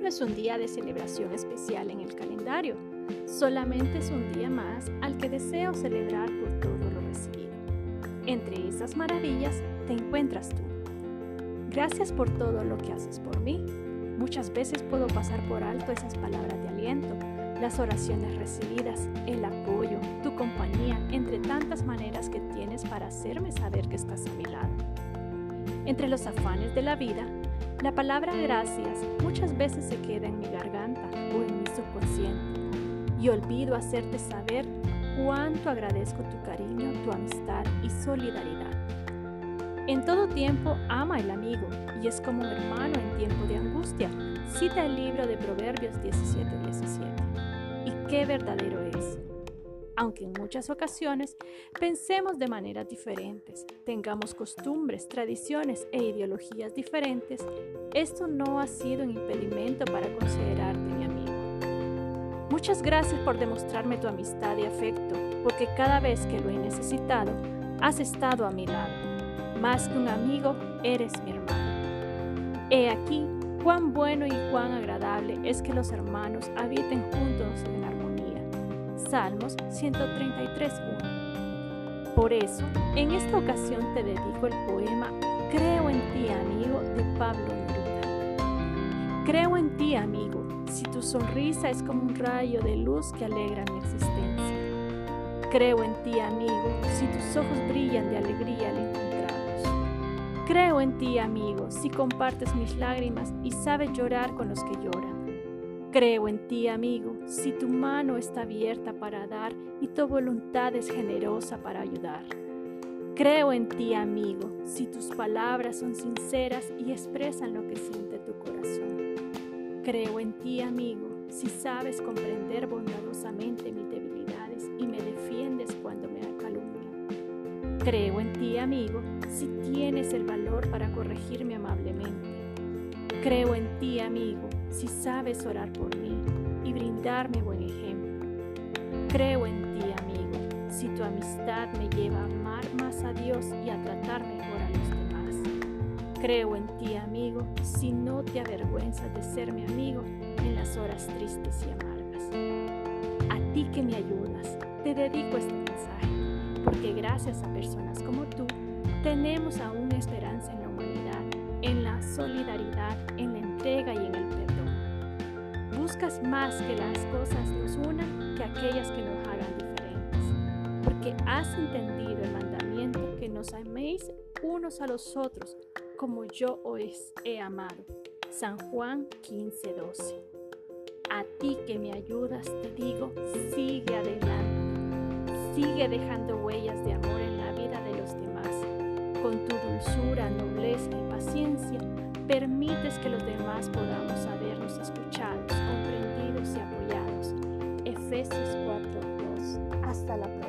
es un día de celebración especial en el calendario, solamente es un día más al que deseo celebrar por todo lo recibido. Entre esas maravillas te encuentras tú. Gracias por todo lo que haces por mí. Muchas veces puedo pasar por alto esas palabras de aliento, las oraciones recibidas, el apoyo, tu compañía, entre tantas maneras que tienes para hacerme saber que estás a mi lado. Entre los afanes de la vida, la palabra gracias muchas veces se queda en mi garganta o en mi subconsciente y olvido hacerte saber cuánto agradezco tu cariño, tu amistad y solidaridad. En todo tiempo ama el amigo y es como un hermano en tiempo de angustia, cita el libro de Proverbios 17:17 y qué verdadero es. Aunque en muchas ocasiones pensemos de maneras diferentes, tengamos costumbres, tradiciones e ideologías diferentes, esto no ha sido un impedimento para considerarte mi amigo. Muchas gracias por demostrarme tu amistad y afecto, porque cada vez que lo he necesitado, has estado a mi lado. Más que un amigo, eres mi hermano. He aquí Cuán bueno y cuán agradable es que los hermanos habiten juntos en armonía. Salmos 133.1. Por eso, en esta ocasión te dedico el poema Creo en ti, amigo, de Pablo Neruda. Creo en ti, amigo, si tu sonrisa es como un rayo de luz que alegra mi existencia. Creo en ti, amigo, si tus ojos brillan de alegría al Creo en ti, amigo, si compartes mis lágrimas y sabes llorar con los que lloran. Creo en ti, amigo, si tu mano está abierta para dar y tu voluntad es generosa para ayudar. Creo en ti, amigo, si tus palabras son sinceras y expresan lo que siente tu corazón. Creo en ti, amigo, si sabes comprender bondadosamente mis debilidades y me defiendes cuando me calumnian. Creo en ti, amigo, si tienes el valor para corregirme amablemente. Creo en ti, amigo, si sabes orar por mí y brindarme buen ejemplo. Creo en ti, amigo, si tu amistad me lleva a amar más a Dios y a tratar mejor a los demás. Creo en ti, amigo, si no te avergüenzas de ser mi amigo en las horas tristes y amargas. A ti que me ayudas, te dedico este mensaje, porque gracias a personas como tú, tenemos aún esperanza en la humanidad, en la solidaridad, en la entrega y en el. Buscas más que las cosas nos unan que aquellas que nos hagan diferentes, porque has entendido el mandamiento que nos améis unos a los otros como yo os he amado. San Juan 15:12. A ti que me ayudas te digo, sigue adelante, sigue dejando huellas de amor en la vida de los demás con tu dulzura, nobleza y paciencia, permites que los demás podamos sabernos escuchados, comprendidos y apoyados. Efesios 4:2. Hasta la próxima.